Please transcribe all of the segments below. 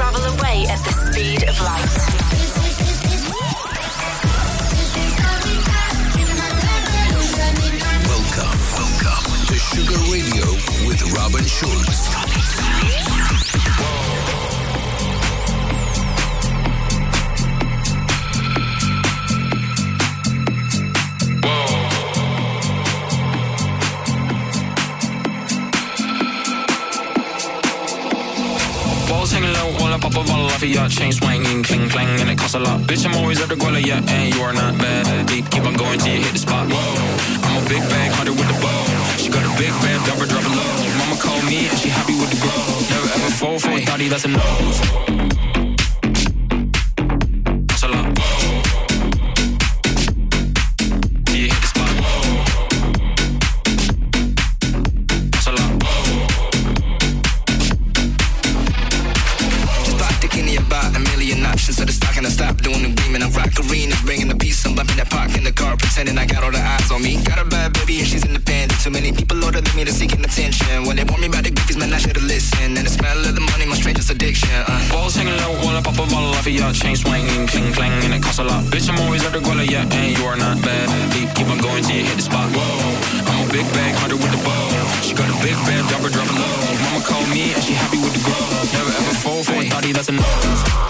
Travel away at the speed of light. Welcome, welcome to Sugar Radio with Robin Schulz. Pop a bottle off of your chain swinging, cling clang, and it costs a lot. Bitch, I'm always at the guala, yeah, and you are not bad. Deep, keep on going till you hit the spot. Whoa, I'm a big bag hunter with the bow. She got a big drop her, drop low. Mama called me and she happy with the grow. Never ever fall for a thotty, that's a no. Chain swinging, cling clang, and it costs a lot. Bitch, I'm always at the guala, yeah, and you are not bad. Deep, keep on going till you hit the spot. Whoa, I'm a big bag hunter with the bow. She got a big band, drop her, drop it low. Mama called me and she happy with the grow. Never ever fall for a thotty, that's a no.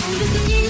Hot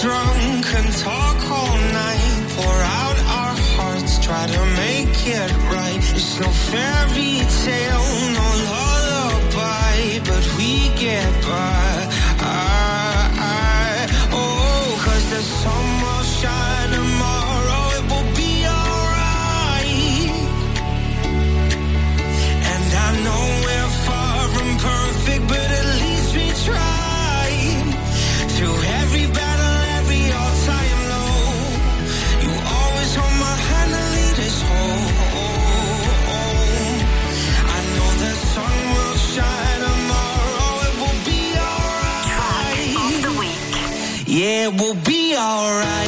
drunk and talk all night. Pour out our hearts, try to make it right. It's no fairy tale, no lullaby, but we get by. alright.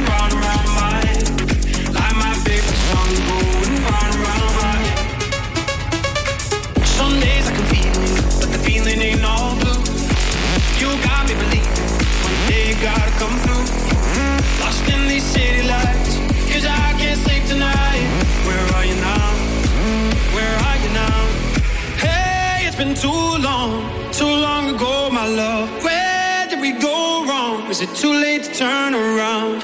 too late to turn around.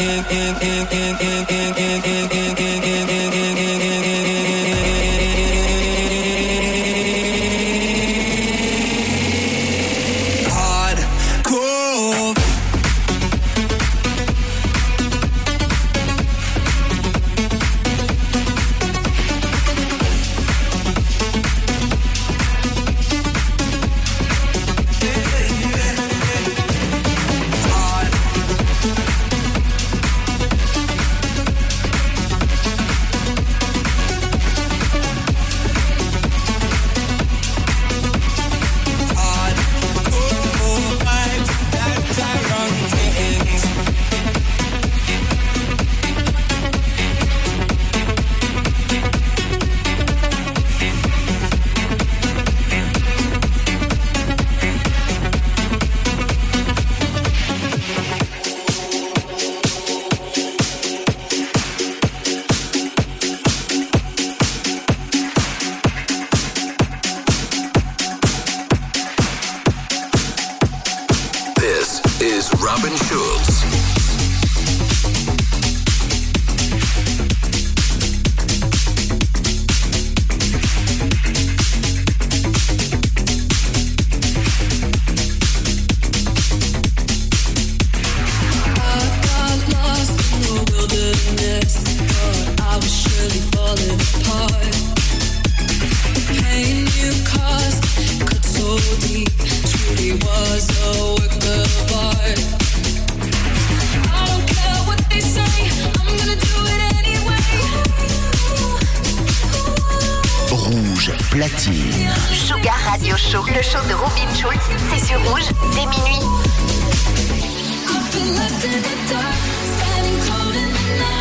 Hardcore. Rouge platine. Sugar Radio Show, le show de Robin Schulz, c'est sur rouge dès minuit. Standing cold in the night.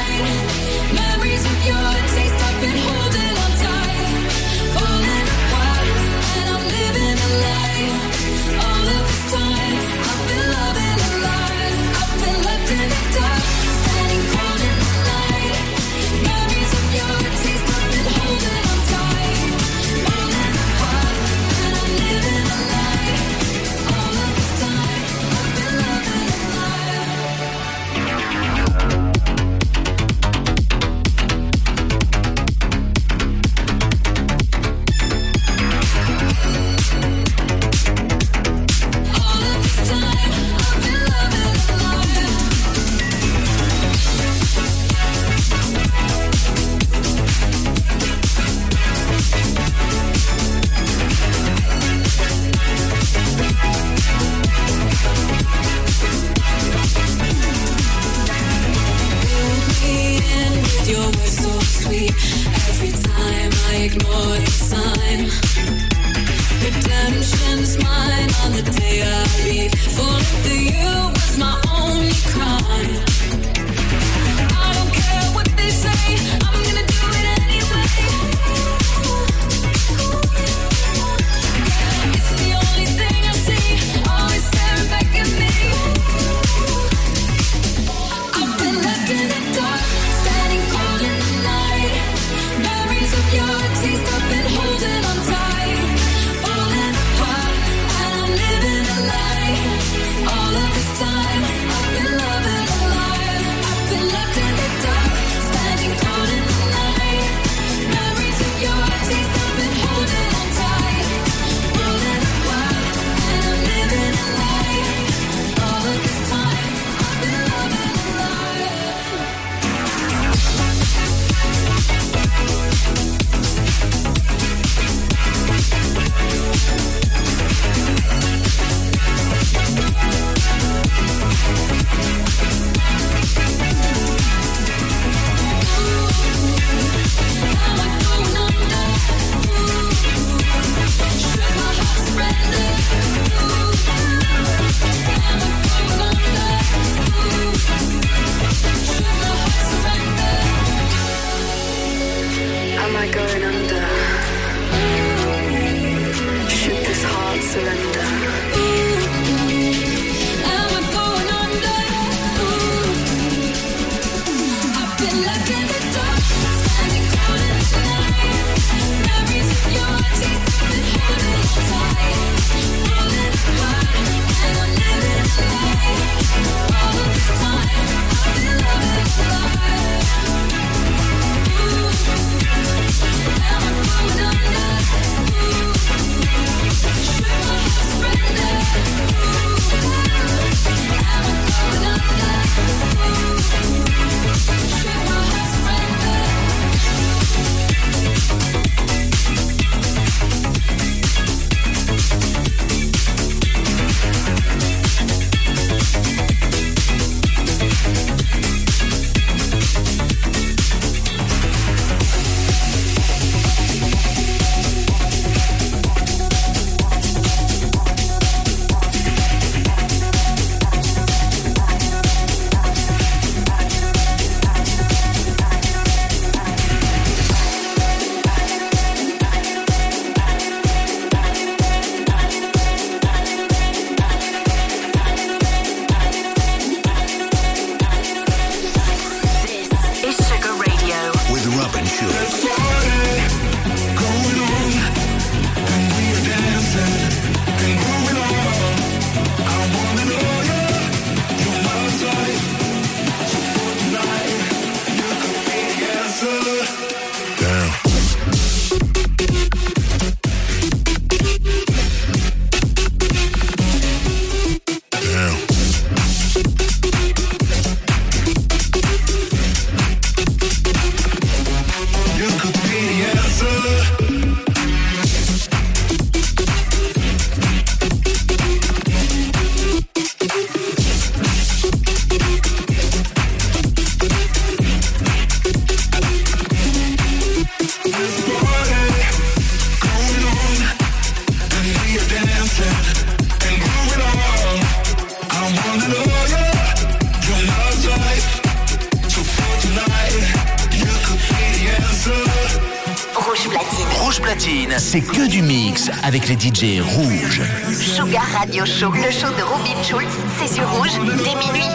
C'est sur Rouge dès minuit.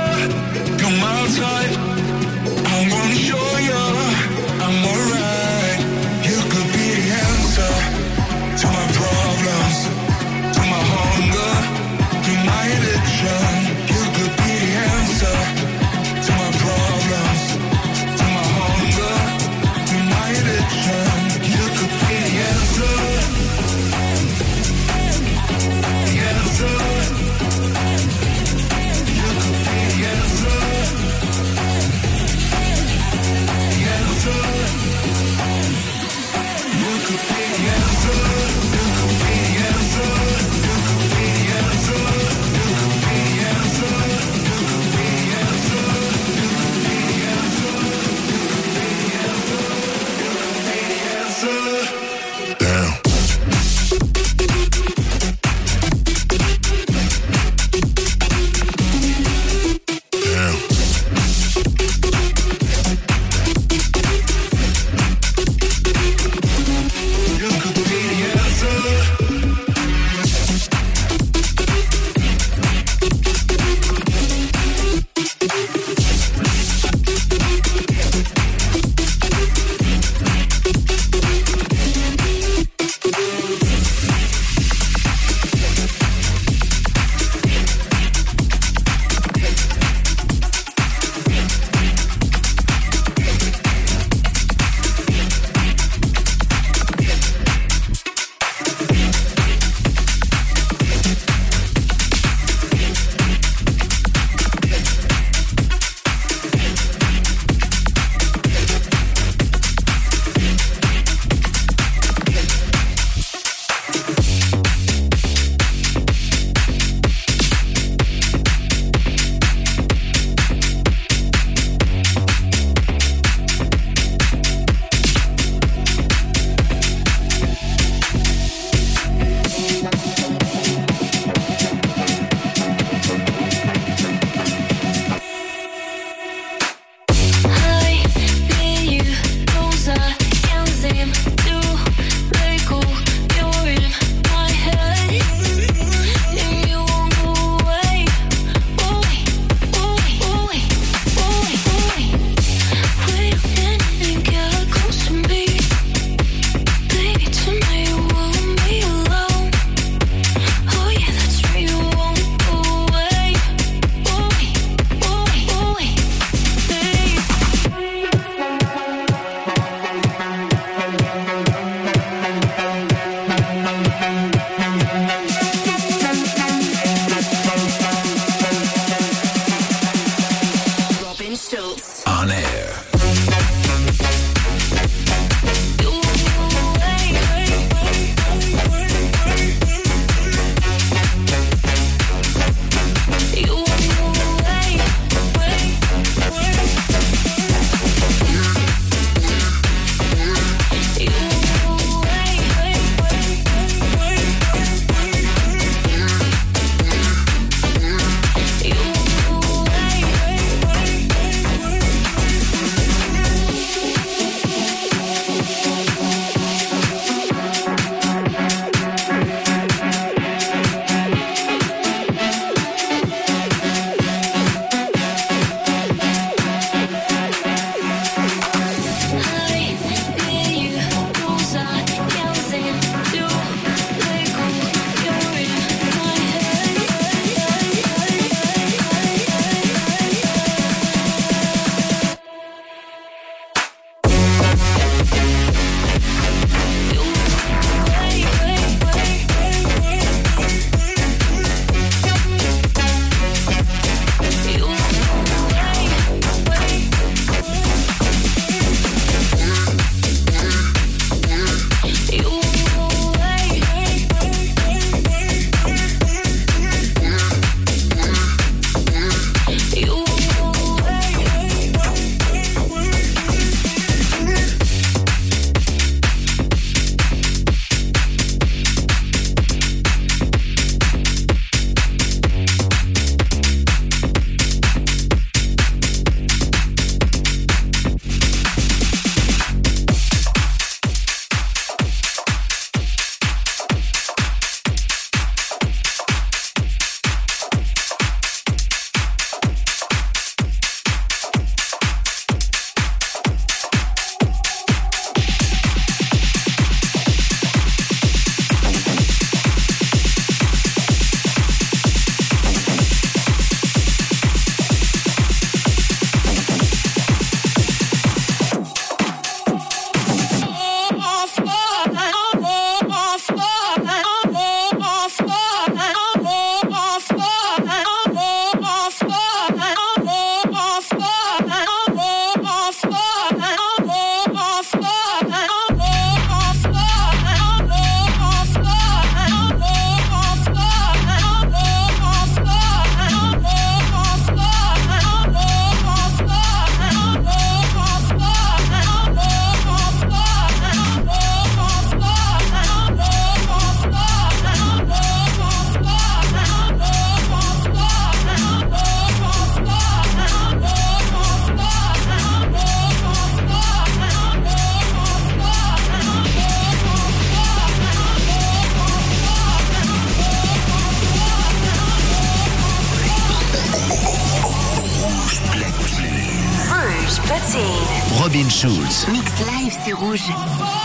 西红柿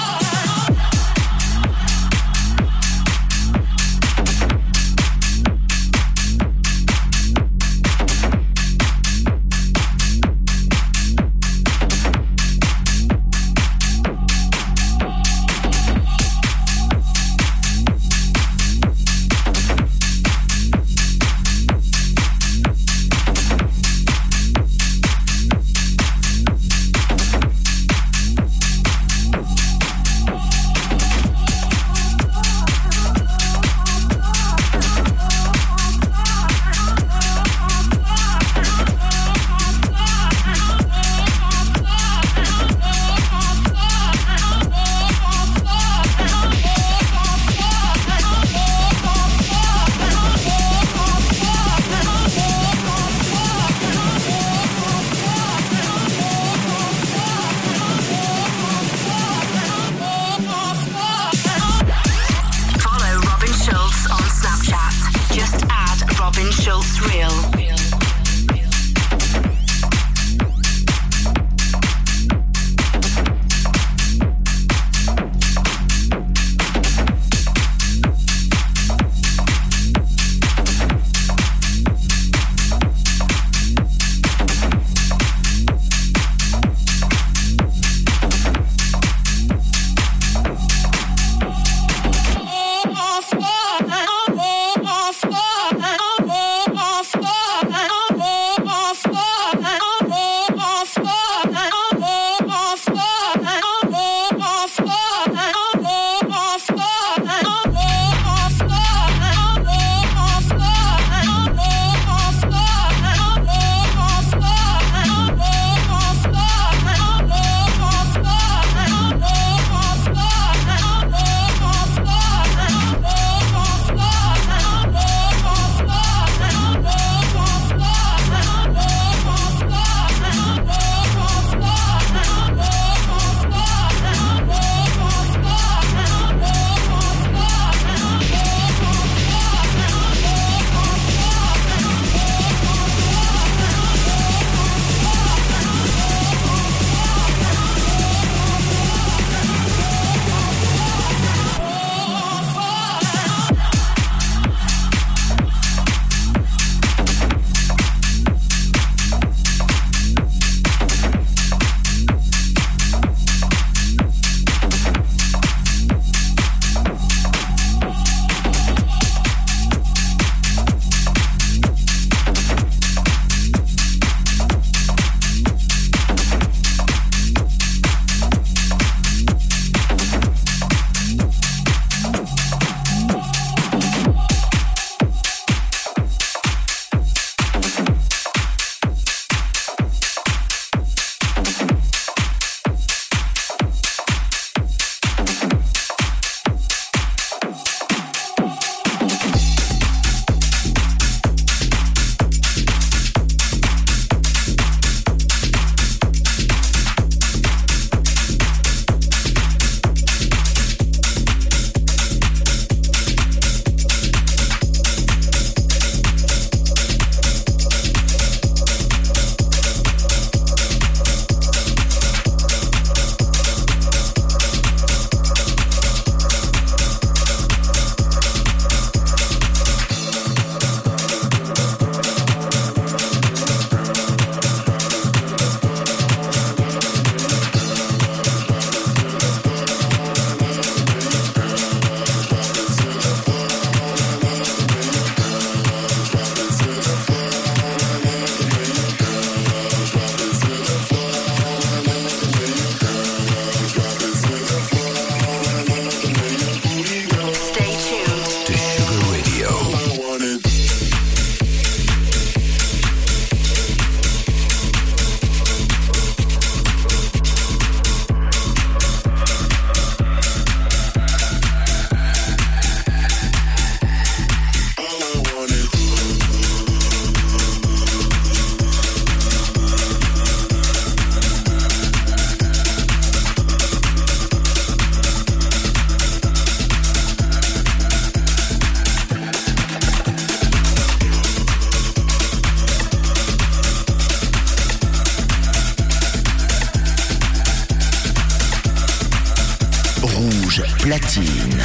Platine.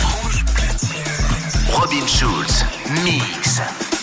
Robin Schulz, mix.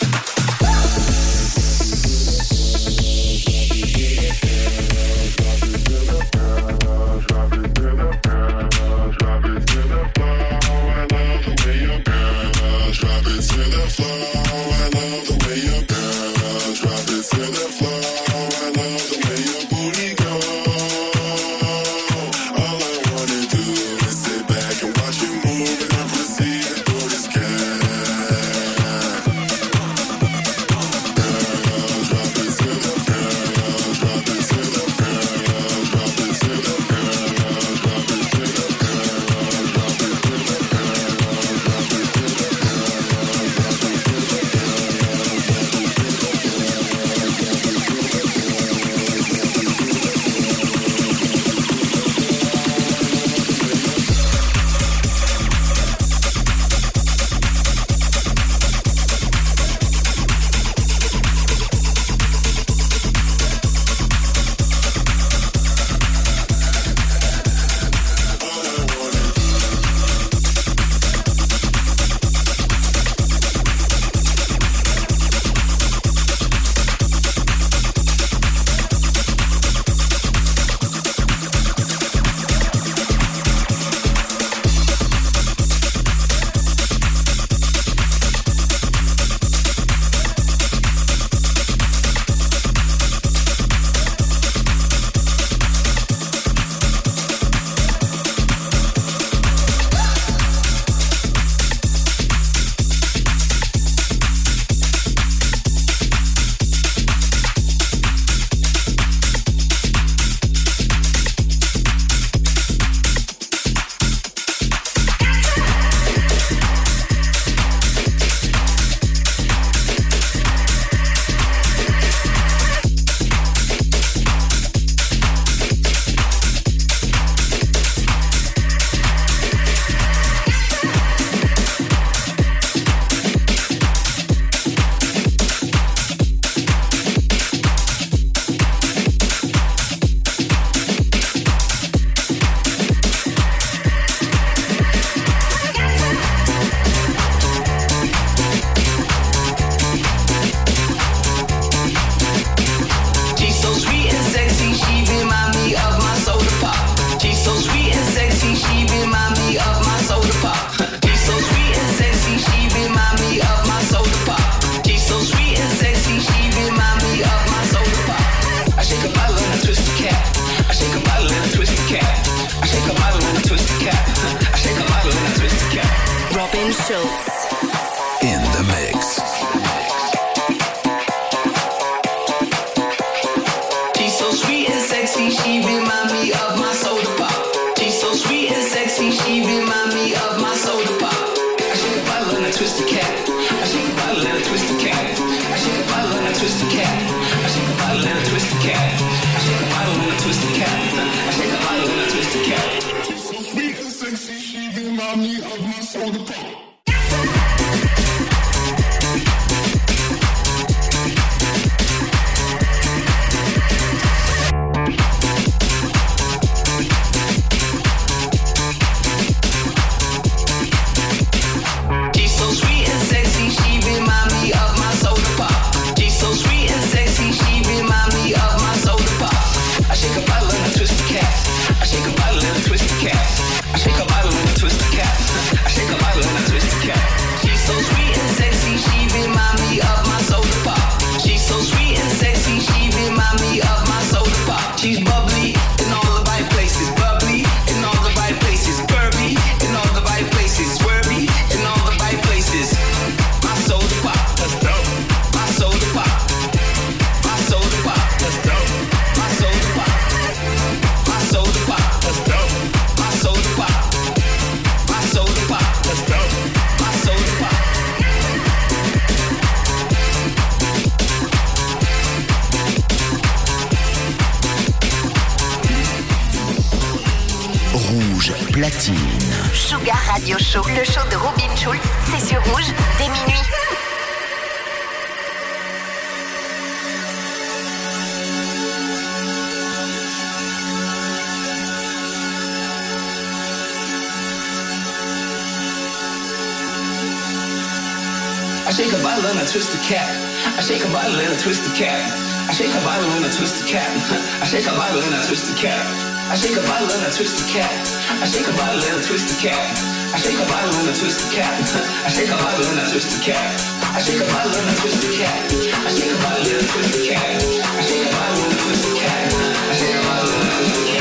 cat. I shake a bottle and I twist the cap. I shake a bottle and I twist the cap. I shake a bottle and I twist the cap. I shake a bottle and I twist the cap. I shake a bottle and I twist the cap. I shake a bottle and I twist the cap. I shake a bottle and I twist the cap. I shake a bottle and I twist the cat.